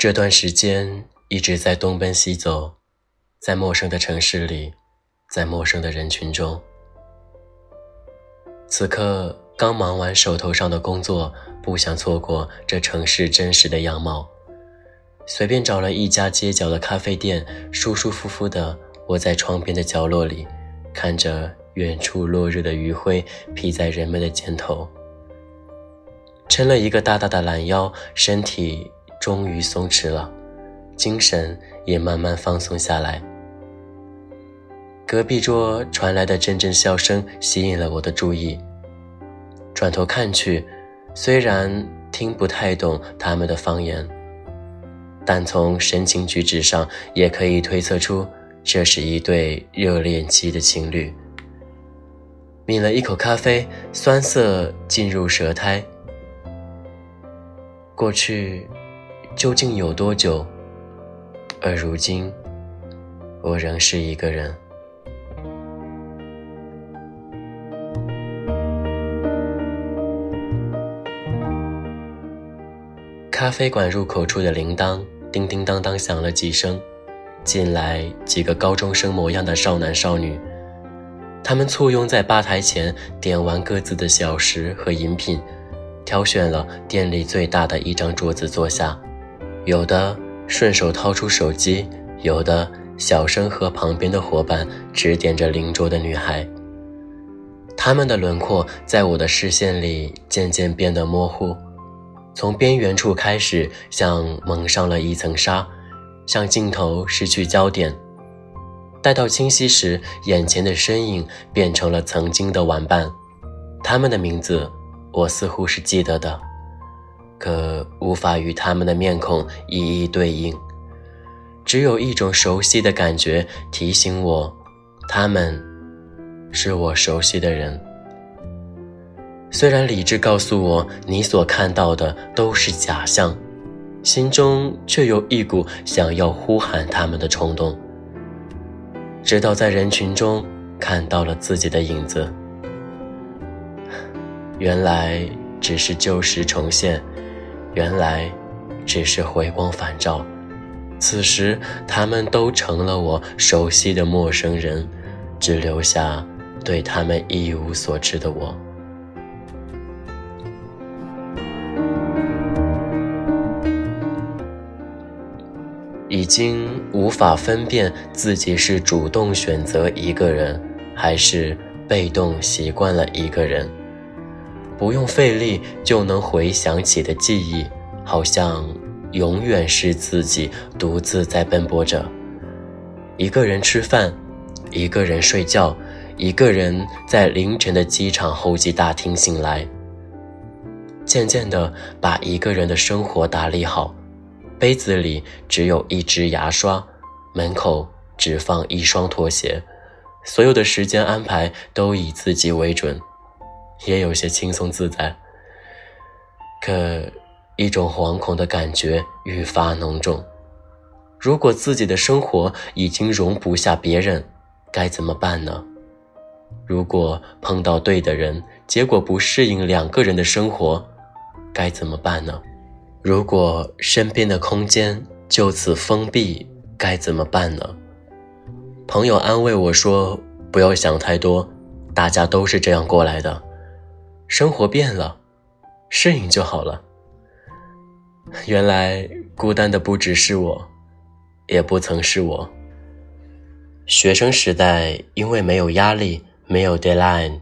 这段时间一直在东奔西走，在陌生的城市里，在陌生的人群中。此刻刚忙完手头上的工作，不想错过这城市真实的样貌，随便找了一家街角的咖啡店，舒舒服服的窝在窗边的角落里，看着远处落日的余晖披在人们的肩头，撑了一个大大的懒腰，身体。终于松弛了，精神也慢慢放松下来。隔壁桌传来的阵阵笑声吸引了我的注意，转头看去，虽然听不太懂他们的方言，但从神情举止上也可以推测出这是一对热恋期的情侣。抿了一口咖啡，酸涩进入舌苔。过去。究竟有多久？而如今，我仍是一个人。咖啡馆入口处的铃铛叮叮当当响了几声，进来几个高中生模样的少男少女，他们簇拥在吧台前，点完各自的小食和饮品，挑选了店里最大的一张桌子坐下。有的顺手掏出手机，有的小声和旁边的伙伴指点着邻桌的女孩。他们的轮廓在我的视线里渐渐变得模糊，从边缘处开始，像蒙上了一层纱，像镜头失去焦点。待到清晰时，眼前的身影变成了曾经的玩伴，他们的名字我似乎是记得的。可无法与他们的面孔一一对应，只有一种熟悉的感觉提醒我，他们是我熟悉的人。虽然理智告诉我你所看到的都是假象，心中却有一股想要呼喊他们的冲动。直到在人群中看到了自己的影子，原来只是旧时重现。原来，只是回光返照。此时，他们都成了我熟悉的陌生人，只留下对他们一无所知的我。已经无法分辨自己是主动选择一个人，还是被动习惯了一个人。不用费力就能回想起的记忆，好像永远是自己独自在奔波着。一个人吃饭，一个人睡觉，一个人在凌晨的机场候机大厅醒来。渐渐的，把一个人的生活打理好，杯子里只有一支牙刷，门口只放一双拖鞋，所有的时间安排都以自己为准。也有些轻松自在，可一种惶恐的感觉愈发浓重。如果自己的生活已经容不下别人，该怎么办呢？如果碰到对的人，结果不适应两个人的生活，该怎么办呢？如果身边的空间就此封闭，该怎么办呢？朋友安慰我说：“不要想太多，大家都是这样过来的。”生活变了，适应就好了。原来孤单的不只是我，也不曾是我。学生时代因为没有压力，没有 deadline，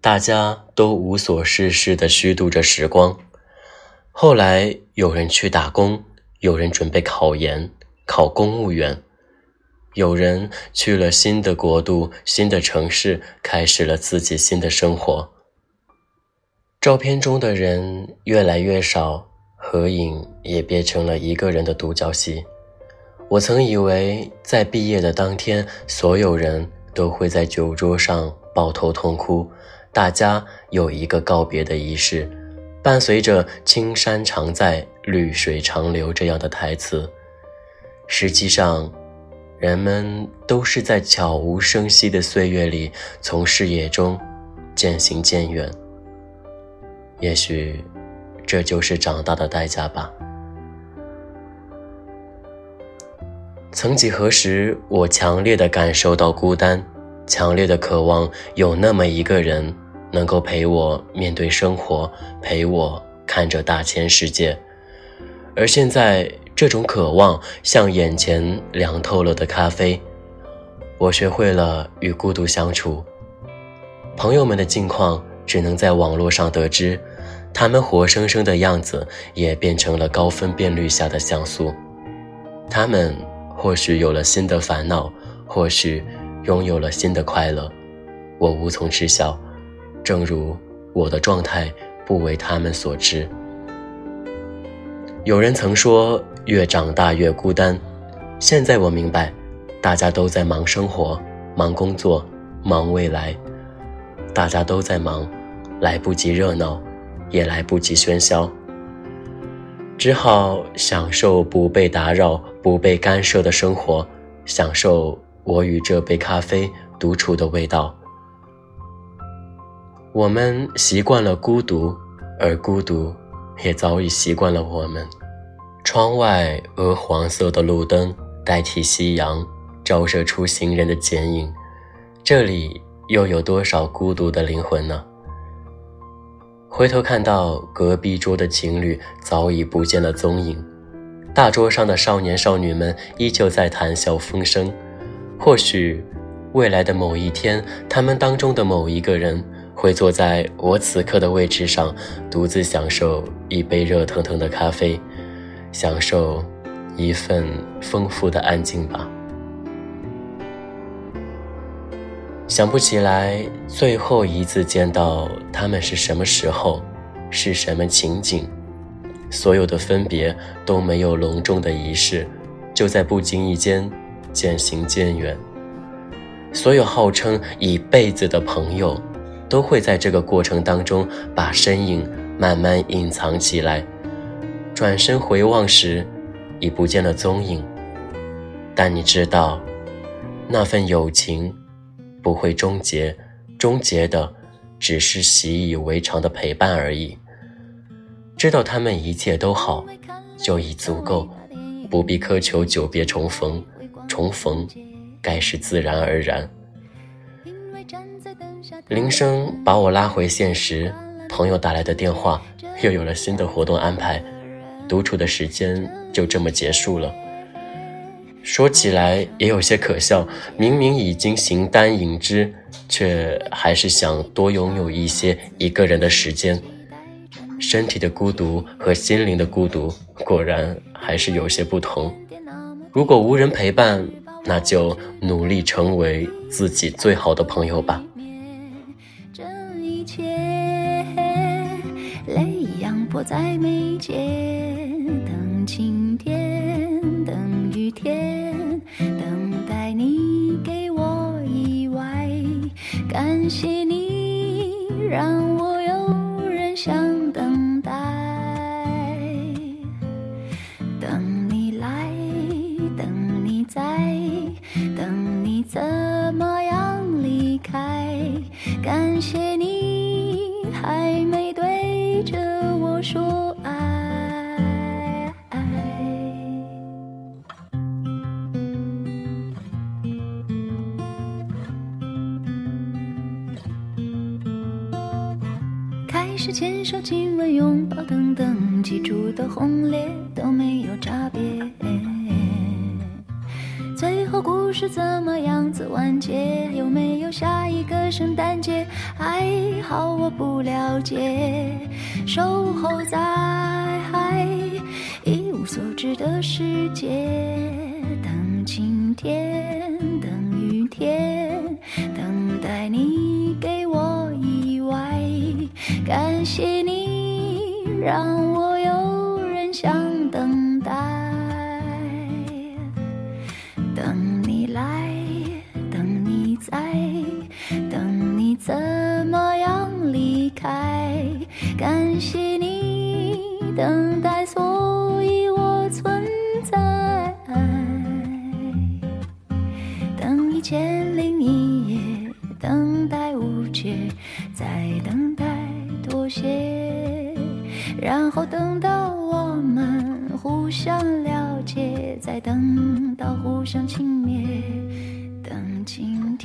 大家都无所事事的虚度着时光。后来有人去打工，有人准备考研，考公务员，有人去了新的国度、新的城市，开始了自己新的生活。照片中的人越来越少，合影也变成了一个人的独角戏。我曾以为在毕业的当天，所有人都会在酒桌上抱头痛哭，大家有一个告别的仪式，伴随着“青山常在，绿水长流”这样的台词。实际上，人们都是在悄无声息的岁月里，从视野中渐行渐远。也许，这就是长大的代价吧。曾几何时，我强烈的感受到孤单，强烈的渴望有那么一个人，能够陪我面对生活，陪我看着大千世界。而现在，这种渴望像眼前凉透了的咖啡。我学会了与孤独相处。朋友们的近况只能在网络上得知，他们活生生的样子也变成了高分辨率下的像素。他们或许有了新的烦恼，或许拥有了新的快乐，我无从知晓。正如我的状态不为他们所知。有人曾说，越长大越孤单。现在我明白。大家都在忙生活，忙工作，忙未来，大家都在忙，来不及热闹，也来不及喧嚣，只好享受不被打扰、不被干涉的生活，享受我与这杯咖啡独处的味道。我们习惯了孤独，而孤独也早已习惯了我们。窗外鹅黄色的路灯代替夕阳。照射出行人的剪影，这里又有多少孤独的灵魂呢？回头看到隔壁桌的情侣早已不见了踪影，大桌上的少年少女们依旧在谈笑风生。或许，未来的某一天，他们当中的某一个人会坐在我此刻的位置上，独自享受一杯热腾腾的咖啡，享受一份丰富的安静吧。想不起来最后一次见到他们是什么时候，是什么情景。所有的分别都没有隆重的仪式，就在不经意间渐行渐远。所有号称一辈子的朋友，都会在这个过程当中把身影慢慢隐藏起来。转身回望时，已不见了踪影。但你知道，那份友情。不会终结，终结的只是习以为常的陪伴而已。知道他们一切都好，就已足够，不必苛求久别重逢。重逢，该是自然而然。铃声把我拉回现实，朋友打来的电话，又有了新的活动安排，独处的时间就这么结束了。说起来也有些可笑，明明已经形单影只，却还是想多拥有一些一个人的时间。身体的孤独和心灵的孤独，果然还是有些不同。如果无人陪伴，那就努力成为自己最好的朋友吧。在眉间，感谢你让我有人想等待，等你来，等你在，等你怎么样离开？感谢是牵手、亲吻、拥抱等等，记住的红烈都没有差别。最后故事怎么样子完结？有没有下一个圣诞节？还好我不了解。守候在一无所知的世界，等晴天，等雨天，等待你。感谢你让我有人相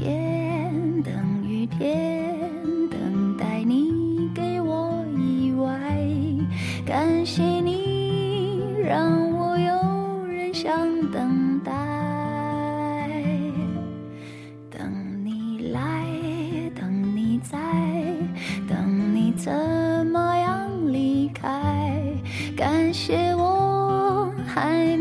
天等雨天等待你给我意外感谢你让我有人想等待。等你来等你在等你怎么样离开感谢我还